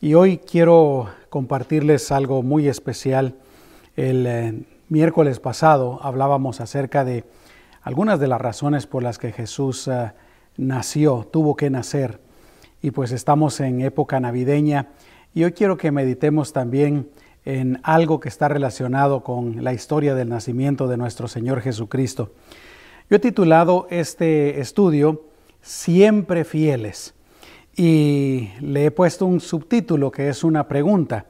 y hoy quiero compartirles algo muy especial. El eh, miércoles pasado hablábamos acerca de algunas de las razones por las que Jesús eh, nació, tuvo que nacer. Y pues estamos en época navideña y hoy quiero que meditemos también en algo que está relacionado con la historia del nacimiento de nuestro Señor Jesucristo. Yo he titulado este estudio Siempre fieles y le he puesto un subtítulo que es una pregunta.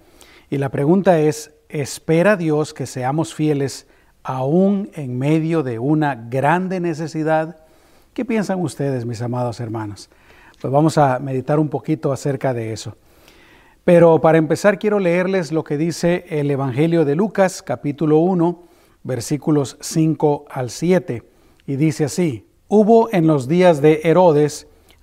Y la pregunta es, ¿espera Dios que seamos fieles aún en medio de una grande necesidad? ¿Qué piensan ustedes, mis amados hermanos? Pues vamos a meditar un poquito acerca de eso. Pero para empezar quiero leerles lo que dice el Evangelio de Lucas, capítulo 1, versículos 5 al 7. Y dice así, hubo en los días de Herodes,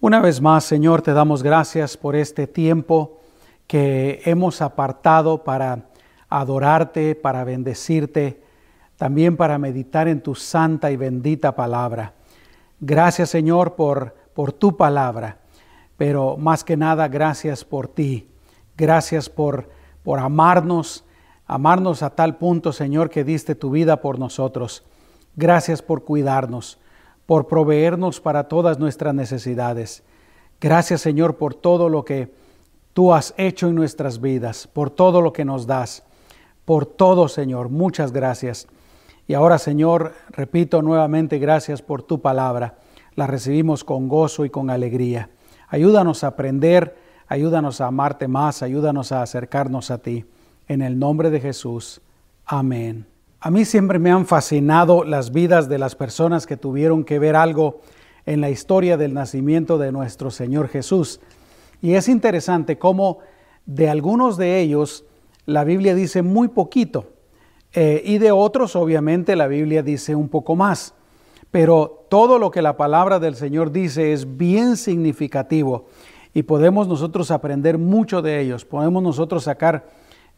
Una vez más, Señor, te damos gracias por este tiempo que hemos apartado para adorarte, para bendecirte, también para meditar en tu santa y bendita palabra. Gracias, Señor, por, por tu palabra, pero más que nada, gracias por ti. Gracias por, por amarnos, amarnos a tal punto, Señor, que diste tu vida por nosotros. Gracias por cuidarnos por proveernos para todas nuestras necesidades. Gracias Señor por todo lo que tú has hecho en nuestras vidas, por todo lo que nos das, por todo Señor. Muchas gracias. Y ahora Señor, repito nuevamente, gracias por tu palabra. La recibimos con gozo y con alegría. Ayúdanos a aprender, ayúdanos a amarte más, ayúdanos a acercarnos a ti. En el nombre de Jesús. Amén. A mí siempre me han fascinado las vidas de las personas que tuvieron que ver algo en la historia del nacimiento de nuestro Señor Jesús. Y es interesante cómo de algunos de ellos la Biblia dice muy poquito eh, y de otros obviamente la Biblia dice un poco más. Pero todo lo que la palabra del Señor dice es bien significativo y podemos nosotros aprender mucho de ellos, podemos nosotros sacar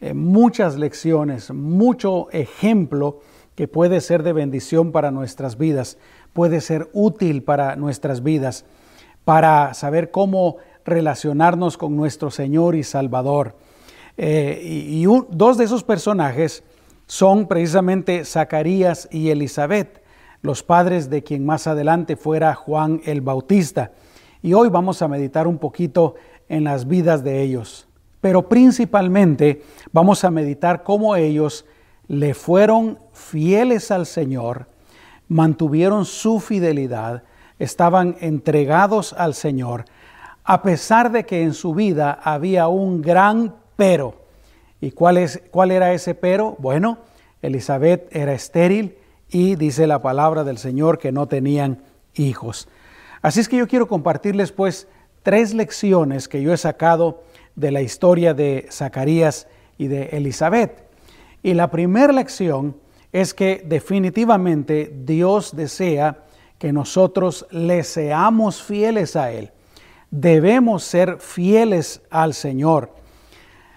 eh, muchas lecciones, mucho ejemplo que puede ser de bendición para nuestras vidas, puede ser útil para nuestras vidas, para saber cómo relacionarnos con nuestro Señor y Salvador. Eh, y, dos de esos personajes son precisamente Zacarías y Elizabeth, los padres de quien más adelante fuera Juan el Bautista. Y hoy vamos a meditar un poquito en las vidas de ellos pero principalmente vamos a meditar cómo ellos le fueron fieles al Señor, mantuvieron su fidelidad, estaban entregados al Señor, a pesar de que en su vida había un gran pero. ¿Y cuál, es, cuál era ese pero? Bueno, Elizabeth era estéril y dice la palabra del Señor que no tenían hijos. Así es que yo quiero compartirles pues tres lecciones que yo he sacado de la historia de Zacarías y de Elizabeth. Y la primera lección es que definitivamente Dios desea que nosotros le seamos fieles a Él. Debemos ser fieles al Señor.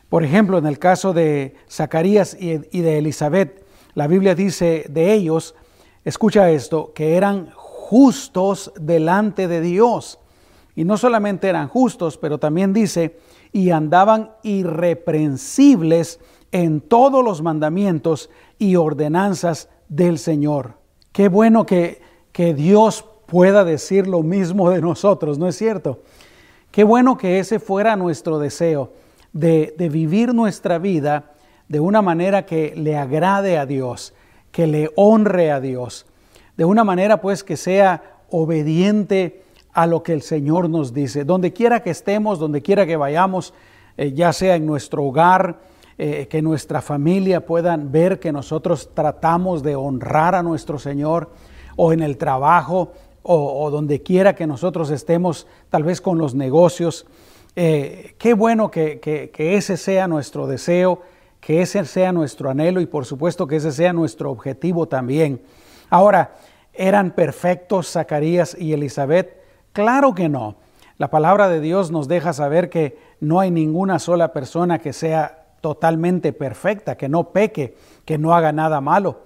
Por ejemplo, en el caso de Zacarías y de Elizabeth, la Biblia dice de ellos, escucha esto, que eran justos delante de Dios. Y no solamente eran justos, pero también dice y andaban irreprensibles en todos los mandamientos y ordenanzas del Señor. Qué bueno que, que Dios pueda decir lo mismo de nosotros, ¿no es cierto? Qué bueno que ese fuera nuestro deseo, de, de vivir nuestra vida de una manera que le agrade a Dios, que le honre a Dios, de una manera pues que sea obediente a lo que el Señor nos dice. Donde quiera que estemos, donde quiera que vayamos, eh, ya sea en nuestro hogar, eh, que nuestra familia puedan ver que nosotros tratamos de honrar a nuestro Señor, o en el trabajo, o, donde quiera que nosotros estemos, tal vez con los negocios. Eh, qué bueno que, que ese sea nuestro deseo, que ese sea nuestro anhelo y por supuesto que ese sea nuestro objetivo también. Ahora, ¿eran perfectos Zacarías y Elizabeth? Claro que no. La palabra de Dios nos deja saber que no hay ninguna sola persona que sea totalmente perfecta, que no peque, que no haga nada malo.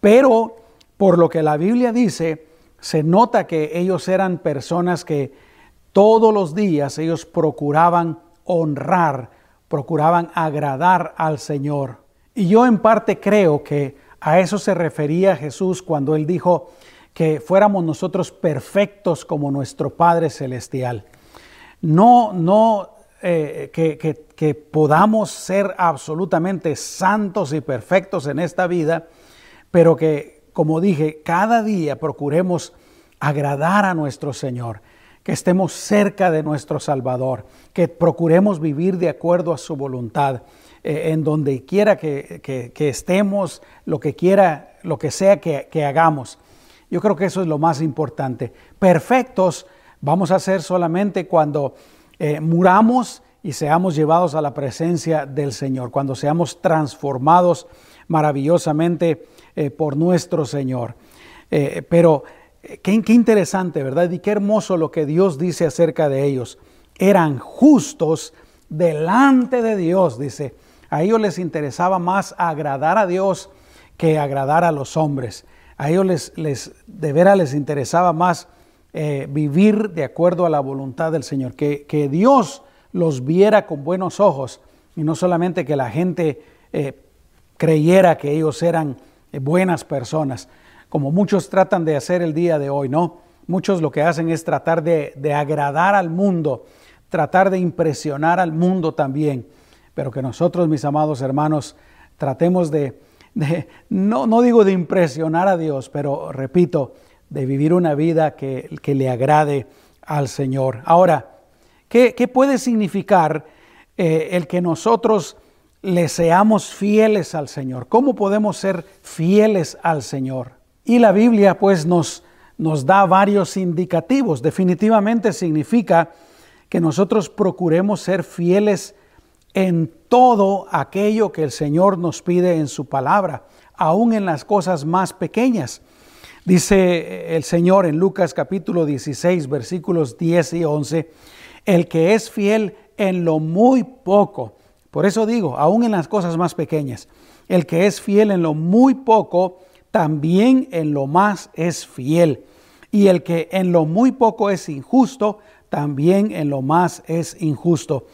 Pero por lo que la Biblia dice, se nota que ellos eran personas que todos los días ellos procuraban honrar, procuraban agradar al Señor. Y yo en parte creo que a eso se refería Jesús cuando él dijo, que fuéramos nosotros perfectos como nuestro Padre Celestial. No, no eh, que, podamos ser absolutamente santos y perfectos en esta vida, pero que, como dije, cada día procuremos agradar a nuestro Señor, que estemos cerca de nuestro Salvador, que procuremos vivir de acuerdo a su voluntad, eh, en donde quiera que, estemos, lo que quiera, lo que sea que hagamos. Yo creo que eso es lo más importante. Perfectos vamos a ser solamente cuando eh, muramos y seamos llevados a la presencia del Señor, cuando seamos transformados maravillosamente eh, por nuestro Señor. Eh, pero qué, qué interesante, ¿verdad? Y qué hermoso lo que Dios dice acerca de ellos. Eran justos delante de Dios, dice. A ellos les interesaba más agradar a Dios que agradar a los hombres a ellos les, les de veras les interesaba más eh, vivir de acuerdo a la voluntad del Señor, que, que, Dios los viera con buenos ojos y no solamente que la gente eh, creyera que ellos eran eh, buenas personas, como muchos tratan de hacer el día de hoy, ¿no? Muchos lo que hacen es tratar de, de agradar al mundo, tratar de impresionar al mundo también, pero que nosotros, mis amados hermanos, tratemos de, no, no digo de impresionar a Dios, pero repito, de vivir una vida que, le agrade al Señor. Ahora, ¿qué, qué puede significar eh, el que nosotros le seamos fieles al Señor? ¿Cómo podemos ser fieles al Señor? Y la Biblia pues nos, nos da varios indicativos. Definitivamente significa que nosotros procuremos ser fieles en todo aquello que el Señor nos pide en su palabra, aún en las cosas más pequeñas. Dice el Señor en Lucas capítulo 16 versículos 10 y 11, el que es fiel en lo muy poco, por eso digo, aún en las cosas más pequeñas, el que es fiel en lo muy poco, también en lo más es fiel. Y el que en lo muy poco es injusto, también en lo más es injusto.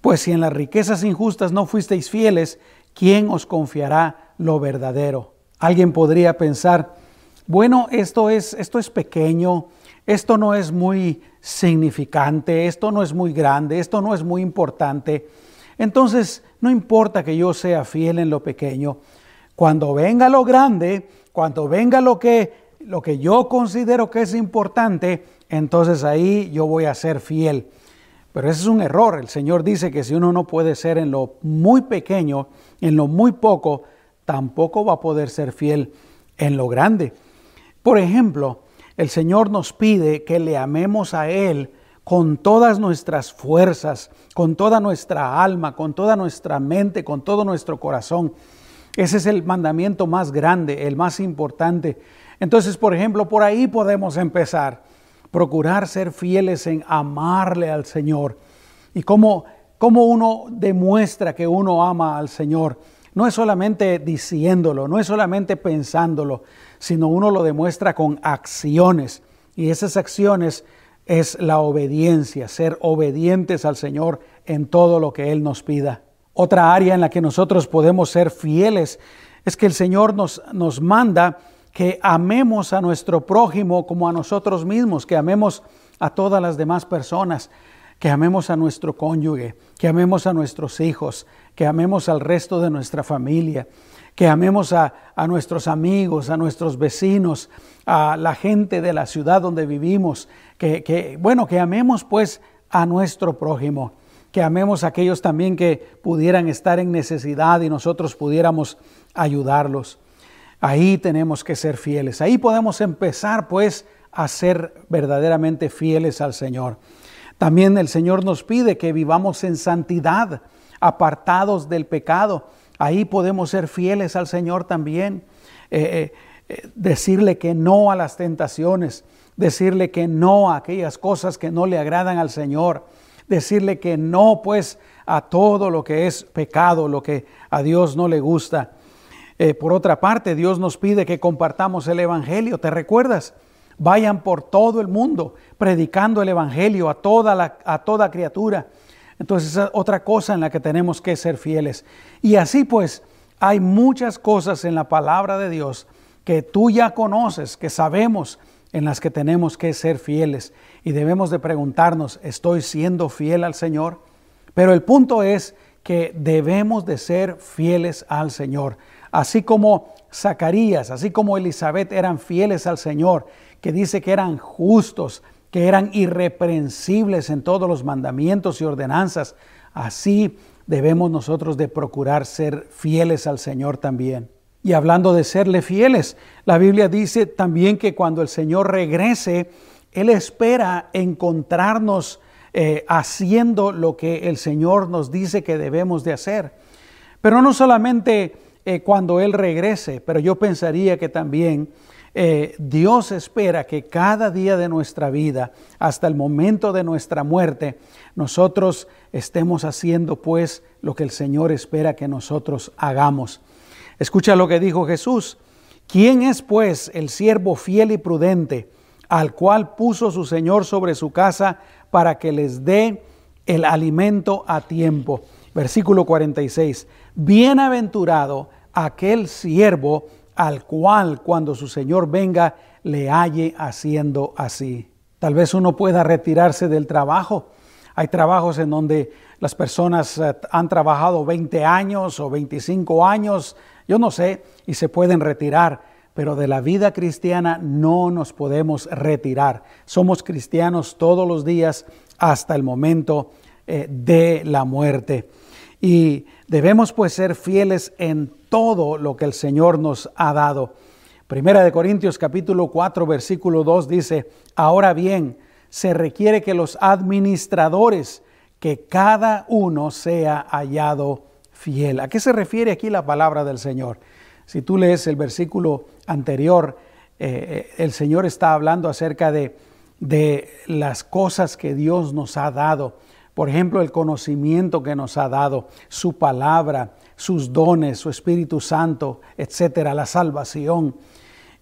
Pues si en las riquezas injustas no fuisteis fieles, ¿quién os confiará lo verdadero? Alguien podría pensar, bueno, esto es, esto es pequeño, esto no es muy significante, esto no es muy grande, esto no es muy importante. Entonces, no importa que yo sea fiel en lo pequeño. Cuando venga lo grande, cuando venga lo que, lo que yo considero que es importante, entonces ahí yo voy a ser fiel. Pero ese es un error. El Señor dice que si uno no puede ser en lo muy pequeño, en lo muy poco, tampoco va a poder ser fiel en lo grande. Por ejemplo, el Señor nos pide que le amemos a Él con todas nuestras fuerzas, con toda nuestra alma, con toda nuestra mente, con todo nuestro corazón. Ese es el mandamiento más grande, el más importante. Entonces, por ejemplo, por ahí podemos empezar procurar ser fieles en amarle al Señor. Y cómo, cómo uno demuestra que uno ama al Señor. No es solamente diciéndolo, no es solamente pensándolo, sino uno lo demuestra con acciones. Y esas acciones es la obediencia, ser obedientes al Señor en todo lo que Él nos pida. Otra área en la que nosotros podemos ser fieles es que el Señor nos, nos manda que amemos a nuestro prójimo como a nosotros mismos, que amemos a todas las demás personas, que amemos a nuestro cónyuge, que amemos a nuestros hijos, que amemos al resto de nuestra familia, que amemos a, nuestros amigos, a nuestros vecinos, a la gente de la ciudad donde vivimos, que, que, bueno, que amemos pues a nuestro prójimo, que amemos a aquellos también que pudieran estar en necesidad y nosotros pudiéramos ayudarlos. Ahí tenemos que ser fieles. Ahí podemos empezar pues a ser verdaderamente fieles al Señor. También el Señor nos pide que vivamos en santidad, apartados del pecado. Ahí podemos ser fieles al Señor también. Eh, eh, decirle que no a las tentaciones, decirle que no a aquellas cosas que no le agradan al Señor, decirle que no pues a todo lo que es pecado, lo que a Dios no le gusta. Eh, por otra parte, Dios nos pide que compartamos el Evangelio, ¿te recuerdas? Vayan por todo el mundo predicando el Evangelio a toda, criatura. Entonces, es otra cosa en la que tenemos que ser fieles. Y así pues, hay muchas cosas en la palabra de Dios que tú ya conoces, que sabemos en las que tenemos que ser fieles. Y debemos de preguntarnos, ¿estoy siendo fiel al Señor? Pero el punto es que debemos de ser fieles al Señor. Así como Zacarías, así como Elizabeth eran fieles al Señor, que dice que eran justos, que eran irreprensibles en todos los mandamientos y ordenanzas, así debemos nosotros de procurar ser fieles al Señor también. Y hablando de serle fieles, la Biblia dice también que cuando el Señor regrese, Él espera encontrarnos eh, haciendo lo que el Señor nos dice que debemos de hacer. Pero no solamente eh, cuando Él regrese, pero yo pensaría que también eh, Dios espera que cada día de nuestra vida, hasta el momento de nuestra muerte, nosotros estemos haciendo pues lo que el Señor espera que nosotros hagamos. Escucha lo que dijo Jesús. ¿Quién es pues el siervo fiel y prudente al cual puso su Señor sobre su casa para que les dé el alimento a tiempo? Versículo 46. Bienaventurado aquel siervo al cual cuando su Señor venga le halle haciendo así. Tal vez uno pueda retirarse del trabajo. Hay trabajos en donde las personas eh, han trabajado 20 años o 25 años, yo no sé, y se pueden retirar, pero de la vida cristiana no nos podemos retirar. Somos cristianos todos los días hasta el momento eh, de la muerte. Y debemos pues ser fieles en todo lo que el Señor nos ha dado. Primera de Corintios capítulo 4 versículo 2 dice, ahora bien, se requiere que los administradores, que cada uno sea hallado fiel. ¿A qué se refiere aquí la palabra del Señor? Si tú lees el versículo anterior, eh, el Señor está hablando acerca de, de las cosas que Dios nos ha dado. Por ejemplo, el conocimiento que nos ha dado, su palabra, sus dones, su Espíritu Santo, etcétera, la salvación.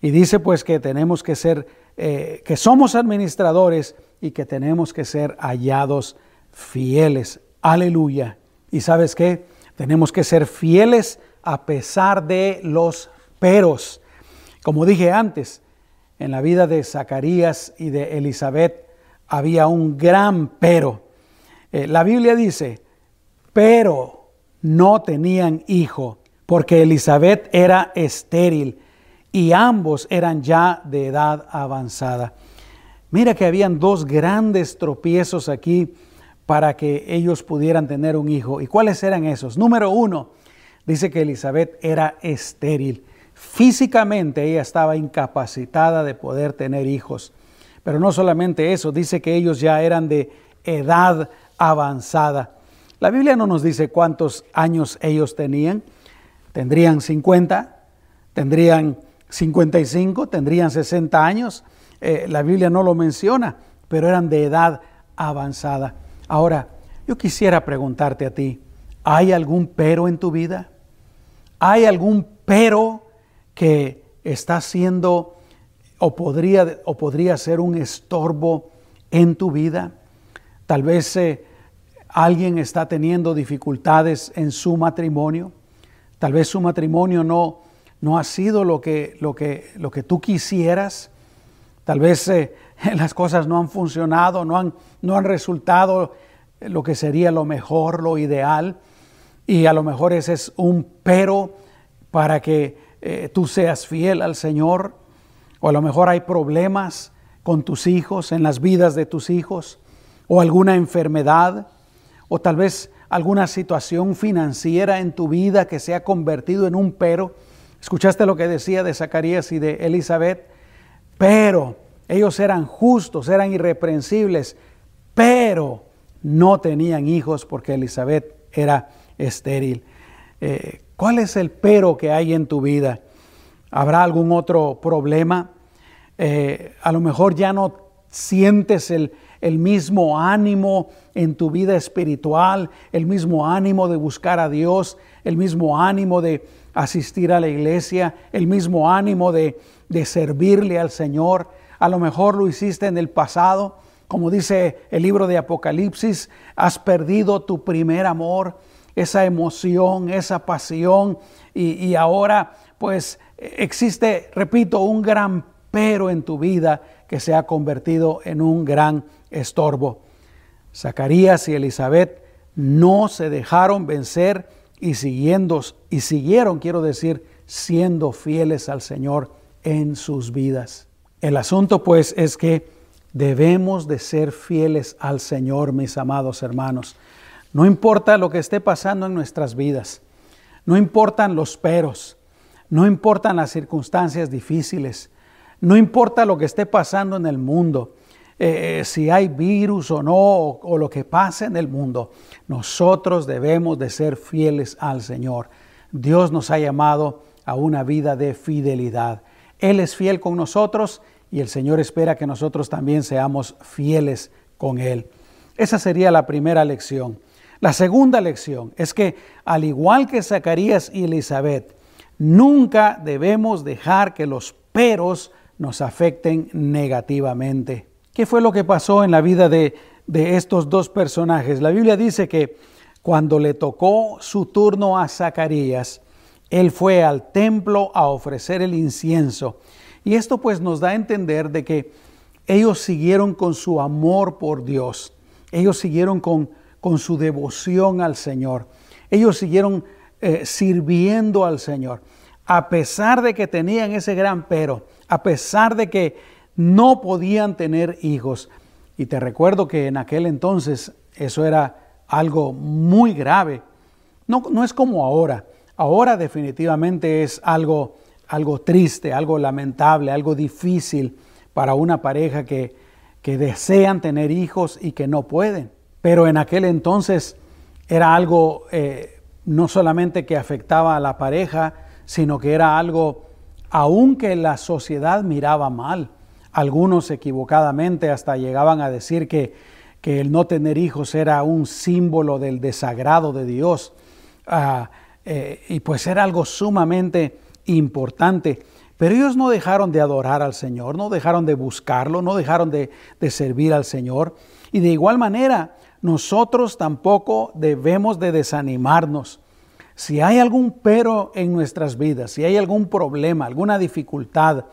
Y dice pues que tenemos que ser, eh, que somos administradores y que tenemos que ser hallados fieles. Aleluya. ¿Y sabes qué? Tenemos que ser fieles a pesar de los peros. Como dije antes, en la vida de Zacarías y de Elizabeth había un gran pero. Eh, la Biblia dice, pero no tenían hijo, porque Elizabeth era estéril y ambos eran ya de edad avanzada. Mira que habían dos grandes tropiezos aquí para que ellos pudieran tener un hijo. ¿Y cuáles eran esos? Número uno, dice que Elizabeth era estéril. Físicamente ella estaba incapacitada de poder tener hijos. Pero no solamente eso, dice que ellos ya eran de edad avanzada. La Biblia no nos dice cuántos años ellos tenían. Tendrían 50, tendrían 55, tendrían 60 años. Eh, la Biblia no lo menciona, pero eran de edad avanzada. Ahora, yo quisiera preguntarte a ti, ¿hay algún pero en tu vida? ¿Hay algún pero que está siendo o podría, o podría ser un estorbo en tu vida? Tal vez eh, alguien está teniendo dificultades en su matrimonio, tal vez su matrimonio no, no ha sido lo que, lo, que, lo que tú quisieras, tal vez eh, las cosas no han funcionado, no han, no han resultado lo que sería lo mejor, lo ideal, y a lo mejor ese es un pero para que eh, tú seas fiel al Señor, o a lo mejor hay problemas con tus hijos, en las vidas de tus hijos, o alguna enfermedad, o tal vez alguna situación financiera en tu vida que se ha convertido en un pero. Escuchaste lo que decía de Zacarías y de Elizabeth, pero ellos eran justos, eran irreprensibles, pero no tenían hijos porque Elizabeth era estéril. Eh, ¿Cuál es el pero que hay en tu vida? ¿Habrá algún otro problema? Eh, a lo mejor ya no sientes el, el mismo ánimo en tu vida espiritual, el mismo ánimo de buscar a Dios, el mismo ánimo de asistir a la iglesia, el mismo ánimo de, de servirle al Señor. A lo mejor lo hiciste en el pasado, como dice el libro de Apocalipsis, has perdido tu primer amor, esa emoción, esa pasión, y, ahora pues existe, repito, un gran pero en tu vida que se ha convertido en un gran estorbo. Zacarías y Elizabeth no se dejaron vencer y, siguiendo, y siguieron, quiero decir, siendo fieles al Señor en sus vidas. El asunto pues es que debemos de ser fieles al Señor, mis amados hermanos. No importa lo que esté pasando en nuestras vidas, no importan los peros, no importan las circunstancias difíciles, no importa lo que esté pasando en el mundo, eh, si hay virus o no, o, lo que pase en el mundo, nosotros debemos de ser fieles al Señor. Dios nos ha llamado a una vida de fidelidad. Él es fiel con nosotros y el Señor espera que nosotros también seamos fieles con Él. Esa sería la primera lección. La segunda lección es que, al igual que Zacarías y Elizabeth, nunca debemos dejar que los peros nos afecten negativamente. ¿Qué fue lo que pasó en la vida de, de estos dos personajes? La Biblia dice que cuando le tocó su turno a Zacarías, él fue al templo a ofrecer el incienso. Y esto pues nos da a entender de que ellos siguieron con su amor por Dios, ellos siguieron con, con su devoción al Señor, ellos siguieron eh, sirviendo al Señor, a pesar de que tenían ese gran pero, a pesar de que no podían tener hijos. Y te recuerdo que en aquel entonces eso era algo muy grave. No, no es como ahora. Ahora definitivamente es algo algo triste, algo lamentable, algo difícil para una pareja que, que desean tener hijos y que no pueden. Pero en aquel entonces era algo eh, no solamente que afectaba a la pareja, sino que era algo aun que la sociedad miraba mal. Algunos equivocadamente hasta llegaban a decir que, que el no tener hijos era un símbolo del desagrado de Dios. Ah, eh, y pues era algo sumamente importante. Pero ellos no dejaron de adorar al Señor, no dejaron de buscarlo, no dejaron de, servir al Señor. Y de igual manera, nosotros tampoco debemos de desanimarnos. Si hay algún pero en nuestras vidas, si hay algún problema, alguna dificultad,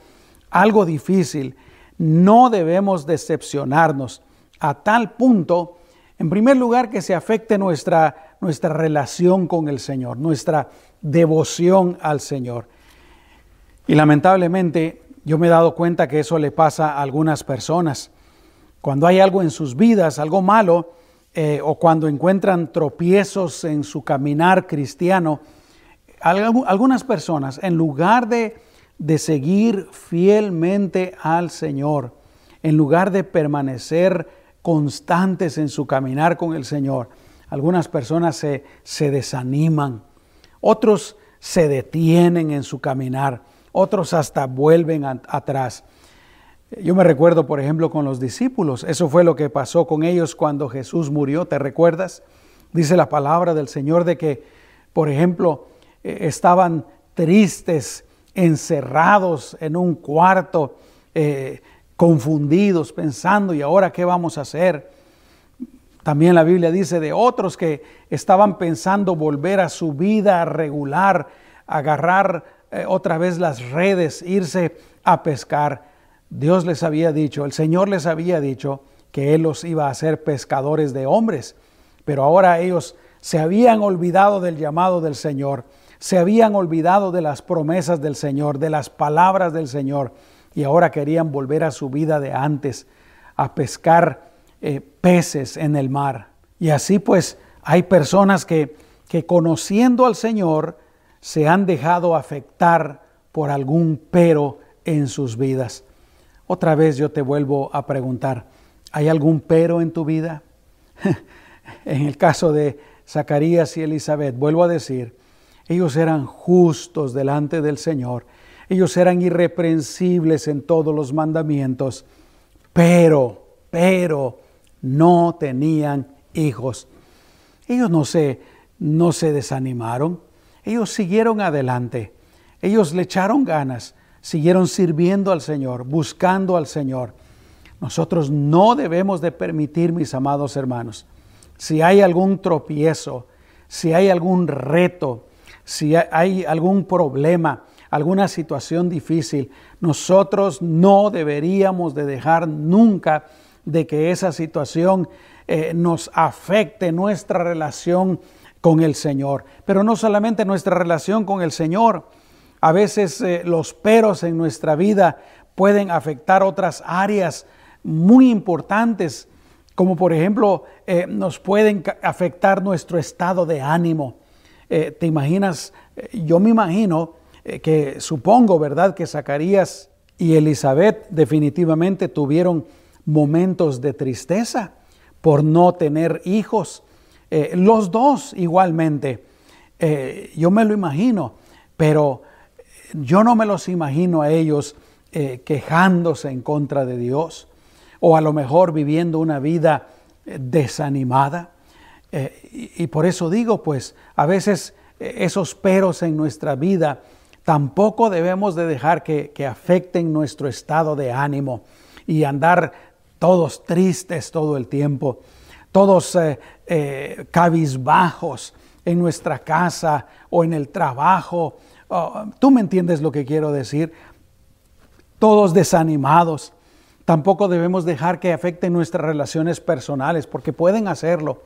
algo difícil, no debemos decepcionarnos a tal punto, en primer lugar, que se afecte nuestra, nuestra relación con el Señor, nuestra devoción al Señor. Y lamentablemente yo me he dado cuenta que eso le pasa a algunas personas. Cuando hay algo en sus vidas, algo malo, eh, o cuando encuentran tropiezos en su caminar cristiano, algunas personas, en lugar de, de seguir fielmente al Señor, en lugar de permanecer constantes en su caminar con el Señor, algunas personas se, se desaniman, otros se detienen en su caminar otros hasta vuelven atrás. Yo me recuerdo, por ejemplo, con los discípulos, eso fue lo que pasó con ellos cuando Jesús murió, ¿te recuerdas? Dice la palabra del Señor de que, por ejemplo, eh, estaban tristes, encerrados en un cuarto, eh, confundidos, pensando, ¿y ahora qué vamos a hacer? También la Biblia dice de otros que estaban pensando volver a su vida regular, agarrar eh, otra vez las redes, irse a pescar. Dios les había dicho, el Señor les había dicho que Él los iba a hacer pescadores de hombres, pero ahora ellos se habían olvidado del llamado del Señor, se habían olvidado de las promesas del Señor, de las palabras del Señor, y ahora querían volver a su vida de antes, a pescar eh, peces en el mar. Y así pues hay personas que, que conociendo al Señor, se han dejado afectar por algún pero en sus vidas. Otra vez yo te vuelvo a preguntar, ¿hay algún pero en tu vida? en el caso de Zacarías y Elizabeth, vuelvo a decir, Ellos eran justos delante del Señor. Ellos eran irreprensibles en todos los mandamientos. Pero, pero, no tenían hijos. Ellos no se, no se desanimaron. Ellos siguieron adelante. Ellos le echaron ganas. Siguieron sirviendo al Señor, buscando al Señor. Nosotros no debemos de permitir, mis amados hermanos, si hay algún tropiezo, si hay algún reto, si hay algún problema, alguna situación difícil, nosotros no deberíamos de dejar nunca de que esa situación eh, nos afecte nuestra relación con el Señor. Pero no solamente nuestra relación con el Señor, a veces eh, los peros en nuestra vida pueden afectar otras áreas muy importantes, como por ejemplo eh, nos pueden afectar nuestro estado de ánimo. ¿Te imaginas? yo me imagino que supongo, ¿verdad?, que Zacarías y Elizabeth definitivamente tuvieron momentos de tristeza por no tener hijos. Eh, los dos igualmente. Eh, yo me lo imagino, pero yo no me los imagino a ellos eh, quejándose en contra de Dios o a lo mejor viviendo una vida desanimada. Y, por eso digo, pues, a veces esos peros en nuestra vida tampoco debemos de dejar que, afecten nuestro estado de ánimo y andar todos tristes todo el tiempo, todos eh, eh, cabizbajos en nuestra casa o en el trabajo. Oh, Tú me entiendes lo que quiero decir. Todos desanimados. Tampoco debemos dejar que afecten nuestras relaciones personales, porque pueden hacerlo.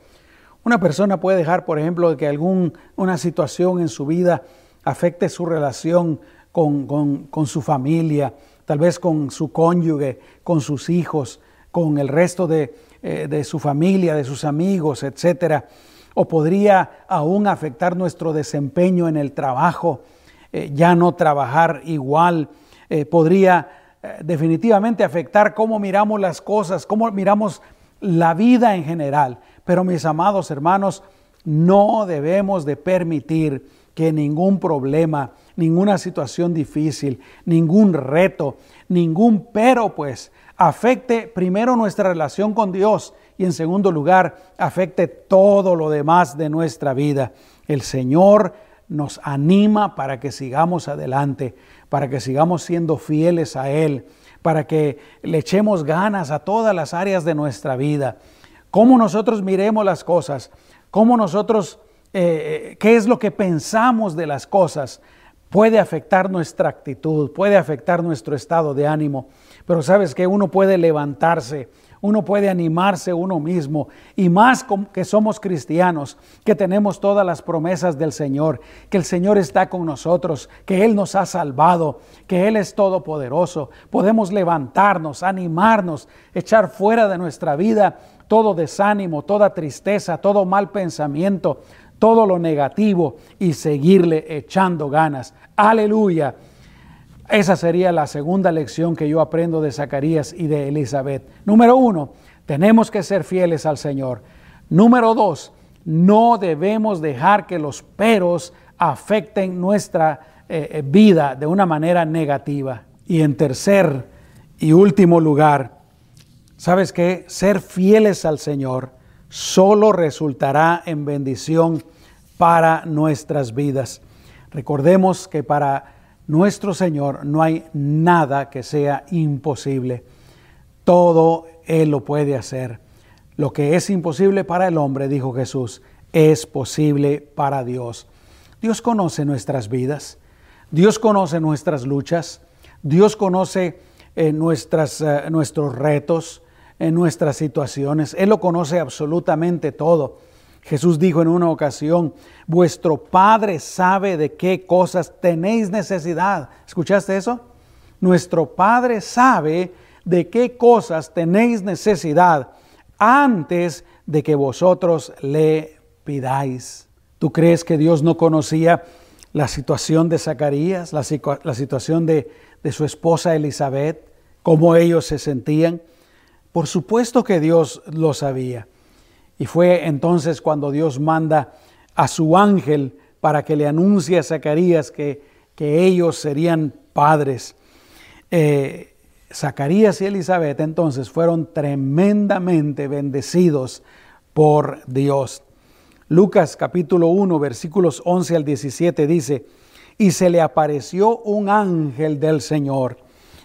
Una persona puede dejar, por ejemplo, que alguna situación en su vida afecte su relación con, con su familia, tal vez con su cónyuge, con sus hijos, con el resto de, eh, su familia, de sus amigos, etcétera, o podría aún afectar nuestro desempeño en el trabajo, eh, ya no trabajar igual, eh, podría definitivamente afectar cómo miramos las cosas, cómo miramos la vida en general. Pero mis amados hermanos, no debemos de permitir que ningún problema, ninguna situación difícil, ningún reto, ningún pero pues afecte primero nuestra relación con Dios y en segundo lugar afecte todo lo demás de nuestra vida. El Señor nos anima para que sigamos adelante, para que sigamos siendo fieles a Él, para que le echemos ganas a todas las áreas de nuestra vida. Cómo nosotros miremos las cosas, cómo nosotros, eh, eh, qué es lo que pensamos de las cosas, puede afectar nuestra actitud, puede afectar nuestro estado de ánimo. Pero sabes que uno puede levantarse, uno puede animarse uno mismo y más que somos cristianos, que tenemos todas las promesas del Señor, que el Señor está con nosotros, que Él nos ha salvado, que Él es todopoderoso. Podemos levantarnos, animarnos, echar fuera de nuestra vida todo desánimo, toda tristeza, todo mal pensamiento, todo lo negativo y seguirle echando ganas. Aleluya. Esa sería la segunda lección que yo aprendo de Zacarías y de Elizabeth. Número uno, tenemos que ser fieles al Señor. Número dos, no debemos dejar que los peros afecten nuestra eh, eh, vida de una manera negativa. Y en tercer y último lugar, ¿sabes qué? Ser fieles al Señor solo resultará en bendición para nuestras vidas. Recordemos que para nuestro Señor no hay nada que sea imposible. Todo Él lo puede hacer. Lo que es imposible para el hombre, dijo Jesús, es posible para Dios. Dios conoce nuestras vidas, Dios conoce nuestras luchas, Dios conoce eh, nuestras, eh, nuestros retos, en nuestras situaciones. Él lo conoce absolutamente todo. Jesús dijo en una ocasión, vuestro Padre sabe de qué cosas tenéis necesidad. ¿Escuchaste eso? Nuestro Padre sabe de qué cosas tenéis necesidad antes de que vosotros le pidáis. ¿Tú crees que Dios no conocía la situación de Zacarías, la, situación de, de su esposa Elizabeth, cómo ellos se sentían? Por supuesto que Dios lo sabía. Y fue entonces cuando Dios manda a su ángel para que le anuncie a Zacarías que, que ellos serían padres. Eh, Zacarías y Elizabeth entonces fueron tremendamente bendecidos por Dios. Lucas capítulo 1 versículos 11 al 17 dice, y se le apareció un ángel del Señor,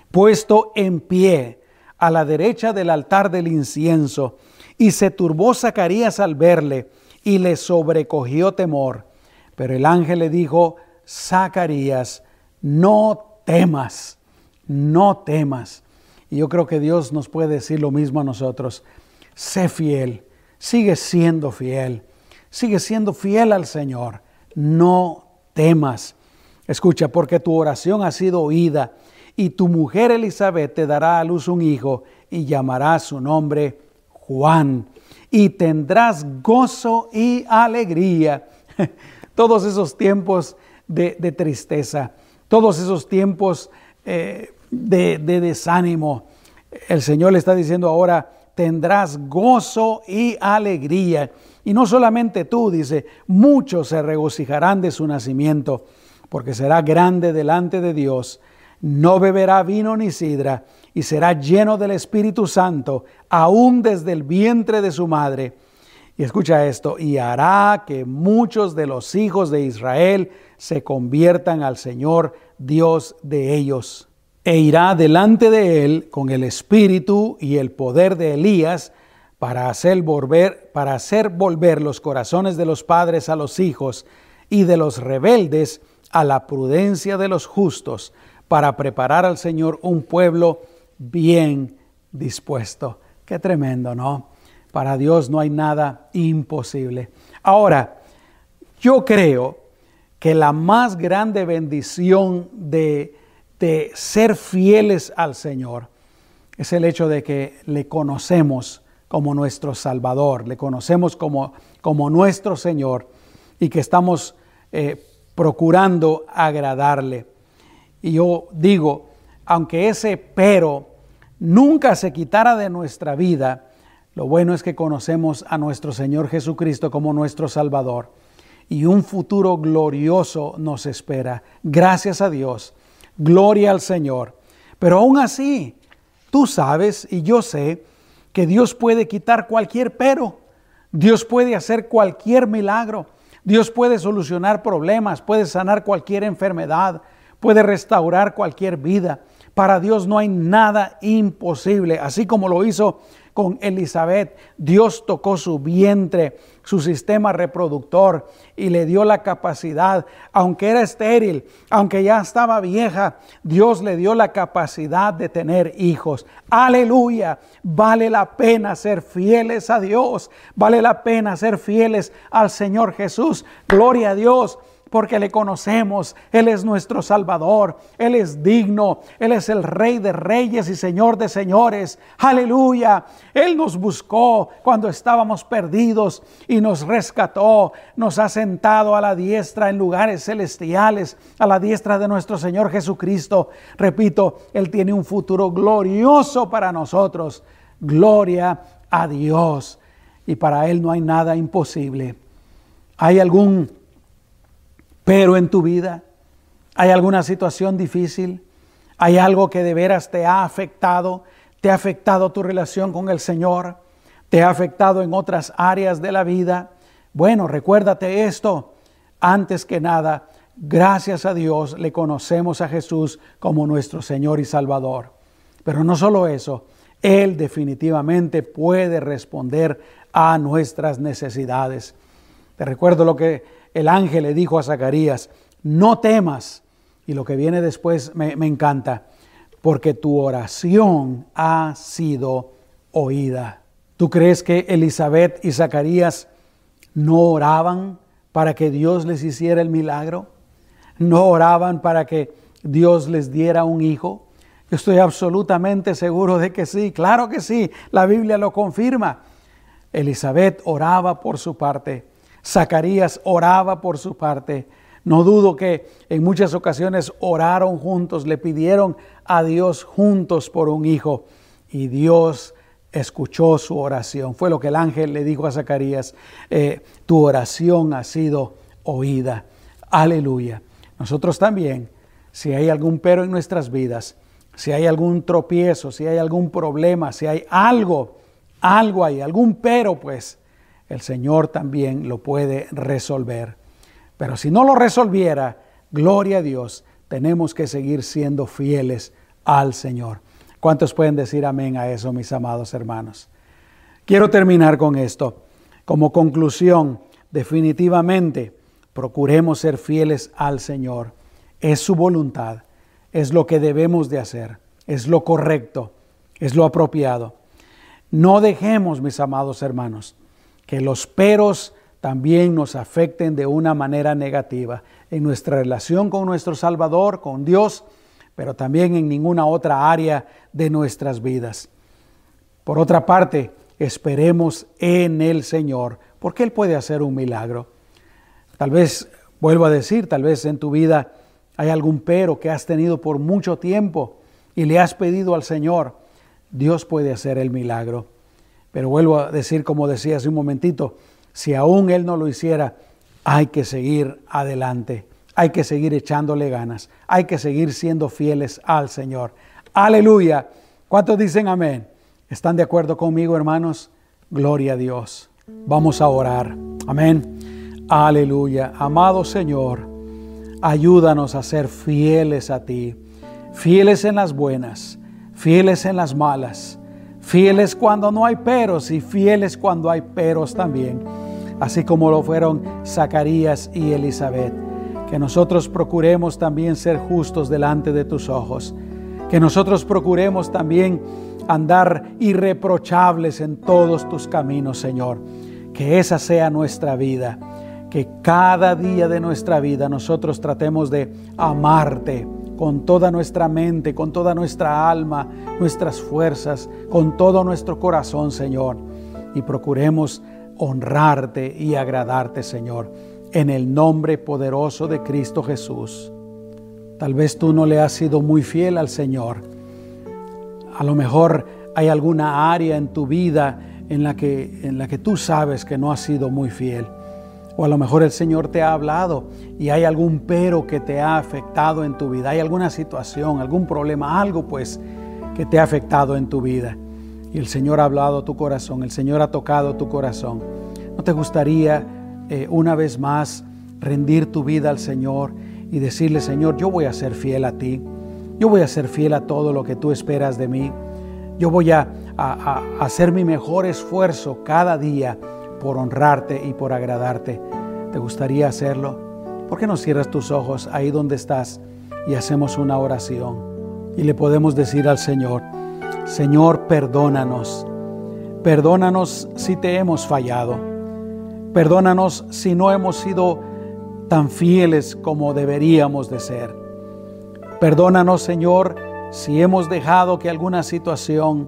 puesto en pie a la derecha del altar del incienso, y se turbó Zacarías al verle, y le sobrecogió temor. Pero el ángel le dijo, Zacarías, no temas, no temas. Y yo creo que Dios nos puede decir lo mismo a nosotros. Sé fiel, sigue siendo fiel, sigue siendo fiel al Señor. No temas. Escucha, porque tu oración ha sido oída y tu mujer Elizabeth te dará a luz un hijo y llamará su nombre Juan. Y tendrás gozo y alegría. Todos esos tiempos de, tristeza, todos esos tiempos eh, de, de desánimo. El Señor le está diciendo ahora, tendrás gozo y alegría. Y no solamente tú, dice, muchos se regocijarán de su nacimiento, porque será grande delante de Dios. No beberá vino ni sidra, y será lleno del Espíritu Santo, aún desde el vientre de su madre. Y escucha esto, y hará que muchos de los hijos de Israel se conviertan al Señor Dios de ellos e irá delante de él con el espíritu y el poder de Elías para hacer volver, para hacer volver los corazones de los padres a los hijos y de los rebeldes a la prudencia de los justos, para preparar al Señor un pueblo bien dispuesto. Qué tremendo, ¿no? Para Dios no hay nada imposible. Ahora, yo creo que la más grande bendición de de ser fieles al Señor es el hecho de que le conocemos como nuestro Salvador, le conocemos como, como nuestro Señor y que estamos eh, procurando agradarle. Y yo digo, aunque ese pero nunca se quitara de nuestra vida, lo bueno es que conocemos a nuestro Señor Jesucristo como nuestro Salvador y un futuro glorioso nos espera. Gracias a Dios Gloria al Señor. Pero aún así, tú sabes y yo sé que Dios puede quitar cualquier pero. Dios puede hacer cualquier milagro. Dios puede solucionar problemas, puede sanar cualquier enfermedad, puede restaurar cualquier vida. Para Dios no hay nada imposible, así como lo hizo con Elizabeth. Dios tocó su vientre, su sistema reproductor y le dio la capacidad, aunque era estéril, aunque ya estaba vieja, Dios le dio la capacidad de tener hijos. Aleluya, vale la pena ser fieles a Dios, vale la pena ser fieles al Señor Jesús. Gloria a Dios porque le conocemos. Él es nuestro Salvador, Él es digno, Él es el Rey de Reyes y Señor de Señores. Aleluya. Él nos buscó cuando estábamos perdidos y nos rescató, nos ha sentado a la diestra en lugares celestiales, a la diestra de nuestro Señor Jesucristo. Repito, Él tiene un futuro glorioso para nosotros. Gloria a Dios. Y para Él no hay nada imposible. ¿Hay algún pero en tu vida hay alguna situación difícil, hay algo que de veras te ha afectado, te ha afectado tu relación con el Señor, te ha afectado en otras áreas de la vida. Bueno, recuérdate esto. Antes que nada, gracias a Dios le conocemos a Jesús como nuestro Señor y Salvador. Pero no solo eso, Él definitivamente puede responder a nuestras necesidades. Te recuerdo lo que el ángel le dijo a Zacarías, no temas. Y lo que viene después me, encanta, porque tu oración ha sido oída. ¿Tú crees que Elizabeth y Zacarías no oraban para que Dios les hiciera el milagro? ¿No oraban para que Dios les diera un hijo? Estoy absolutamente seguro de que sí, claro que sí, la Biblia lo confirma. Elizabeth oraba por su parte Zacarías oraba por su parte. No dudo que en muchas ocasiones oraron juntos, le pidieron a Dios juntos por un hijo y Dios escuchó su oración. Fue lo que el ángel le dijo a Zacarías, eh, tu oración ha sido oída. Aleluya. Nosotros también, si hay algún pero en nuestras vidas, si hay algún tropiezo, si hay algún problema, si hay algo, algo ahí, algún pero, pues el Señor también lo puede resolver. Pero si no lo resolviera, gloria a Dios, tenemos que seguir siendo fieles al Señor. ¿Cuántos pueden decir amén a eso, mis amados hermanos? Quiero terminar con esto. Como conclusión, definitivamente, procuremos ser fieles al Señor. Es su voluntad, es lo que debemos de hacer, es lo correcto, es lo apropiado. No dejemos, mis amados hermanos, que los peros también nos afecten de una manera negativa en nuestra relación con nuestro Salvador, con Dios, pero también en ninguna otra área de nuestras vidas. Por otra parte, esperemos en el Señor, porque Él puede hacer un milagro. Tal vez, vuelvo a decir, tal vez en tu vida hay algún pero que has tenido por mucho tiempo y le has pedido al Señor. Dios puede hacer el milagro. Pero vuelvo a decir, como decía hace un momentito, si aún Él no lo hiciera, hay que seguir adelante, hay que seguir echándole ganas, hay que seguir siendo fieles al Señor. Aleluya. ¿Cuántos dicen amén? ¿Están de acuerdo conmigo, hermanos? Gloria a Dios. Vamos a orar. Amén. Aleluya. Amado Señor, ayúdanos a ser fieles a ti, fieles en las buenas, fieles en las malas fieles cuando no hay peros y fieles cuando hay peros también, así como lo fueron Zacarías y Elizabeth. Que nosotros procuremos también ser justos delante de tus ojos, que nosotros procuremos también andar irreprochables en todos tus caminos, Señor. Que esa sea nuestra vida, que cada día de nuestra vida nosotros tratemos de amarte con toda nuestra mente, con toda nuestra alma, nuestras fuerzas, con todo nuestro corazón, Señor. Y procuremos honrarte y agradarte, Señor, en el nombre poderoso de Cristo Jesús. Tal vez tú no le has sido muy fiel al Señor. A lo mejor hay alguna área en tu vida en la que, en la que tú sabes que no has sido muy fiel. O a lo mejor el Señor te ha hablado y hay algún pero que te ha afectado en tu vida. Hay alguna situación, algún problema, algo pues que te ha afectado en tu vida. Y el Señor ha hablado a tu corazón, el Señor ha tocado tu corazón. ¿No te gustaría eh, una vez más rendir tu vida al Señor y decirle, Señor, yo voy a ser fiel a ti. Yo voy a ser fiel a todo lo que tú esperas de mí. Yo voy a hacer mi mejor esfuerzo cada día por honrarte y por agradarte. ¿Te gustaría hacerlo? ¿Por qué no cierras tus ojos ahí donde estás y hacemos una oración? Y le podemos decir al Señor, Señor, perdónanos. Perdónanos si te hemos fallado. Perdónanos si no hemos sido tan fieles como deberíamos de ser. Perdónanos, Señor, si hemos dejado que alguna situación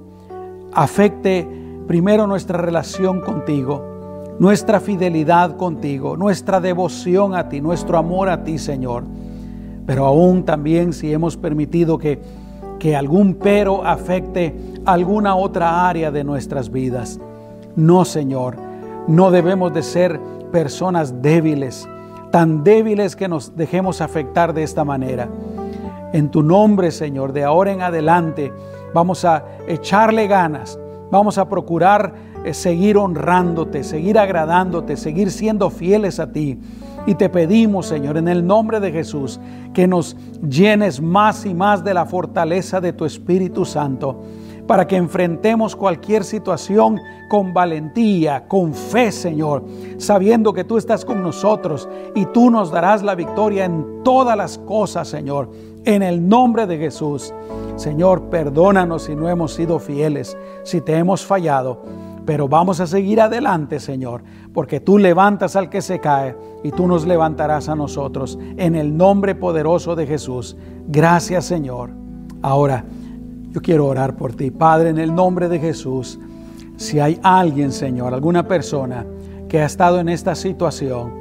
afecte primero nuestra relación contigo nuestra fidelidad contigo, nuestra devoción a ti, nuestro amor a ti, Señor. Pero aún también si hemos permitido que, que algún pero afecte alguna otra área de nuestras vidas. No, Señor, no debemos de ser personas débiles, tan débiles que nos dejemos afectar de esta manera. En tu nombre, Señor, de ahora en adelante vamos a echarle ganas, vamos a procurar seguir honrándote, seguir agradándote, seguir siendo fieles a ti. Y te pedimos, Señor, en el nombre de Jesús, que nos llenes más y más de la fortaleza de tu Espíritu Santo, para que enfrentemos cualquier situación con valentía, con fe, Señor, sabiendo que tú estás con nosotros y tú nos darás la victoria en todas las cosas, Señor, en el nombre de Jesús. Señor, perdónanos si no hemos sido fieles, si te hemos fallado pero vamos a seguir adelante, Señor, porque tú levantas al que se cae y tú nos levantarás a nosotros en el nombre poderoso de Jesús. Gracias, Señor. Ahora, yo quiero orar por ti, Padre, en el nombre de Jesús. Si hay alguien, Señor, alguna persona que ha estado en esta situación,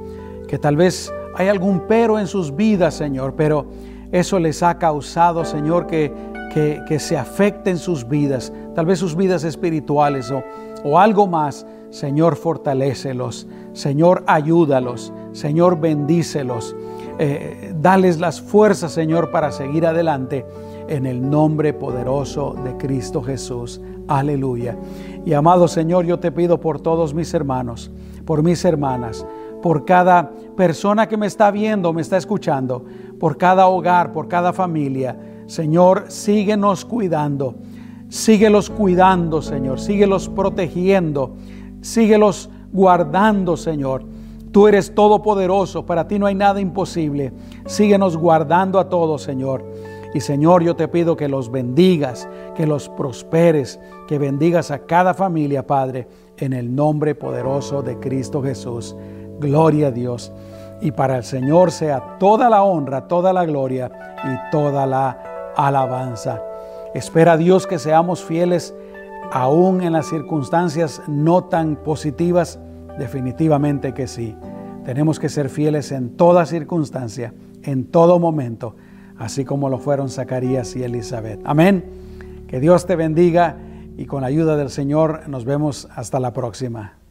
que tal vez hay algún pero en sus vidas, Señor, pero eso les ha causado, Señor, que, que, que se afecten sus vidas, tal vez sus vidas espirituales o o algo más, Señor, fortalécelos. Señor, ayúdalos. Señor, bendícelos. eh, dales las fuerzas, Señor, para seguir adelante en el nombre poderoso de Cristo Jesús. Aleluya. Y amado Señor, yo te pido por todos mis hermanos, por mis hermanas, por cada persona que me está viendo, me está escuchando, por cada hogar, por cada familia. Señor, síguenos cuidando. Síguelos cuidando, Señor. Síguelos protegiendo. Síguelos guardando, Señor. Tú eres todopoderoso, para ti no hay nada imposible. Síguenos guardando a todos, Señor. Y Señor, yo te pido que los bendigas, que los prosperes, que bendigas a cada familia, Padre, en el nombre poderoso de Cristo Jesús. Gloria a Dios. Y para el Señor sea toda la honra, toda la gloria y toda la alabanza. Espera Dios que seamos fieles aún en las circunstancias no tan positivas. Definitivamente que sí. Tenemos que ser fieles en toda circunstancia, en todo momento así como lo fueron Zacarías y Elizabeth. Amén. Que Dios te bendiga y con la ayuda del Señor nos vemos hasta la próxima.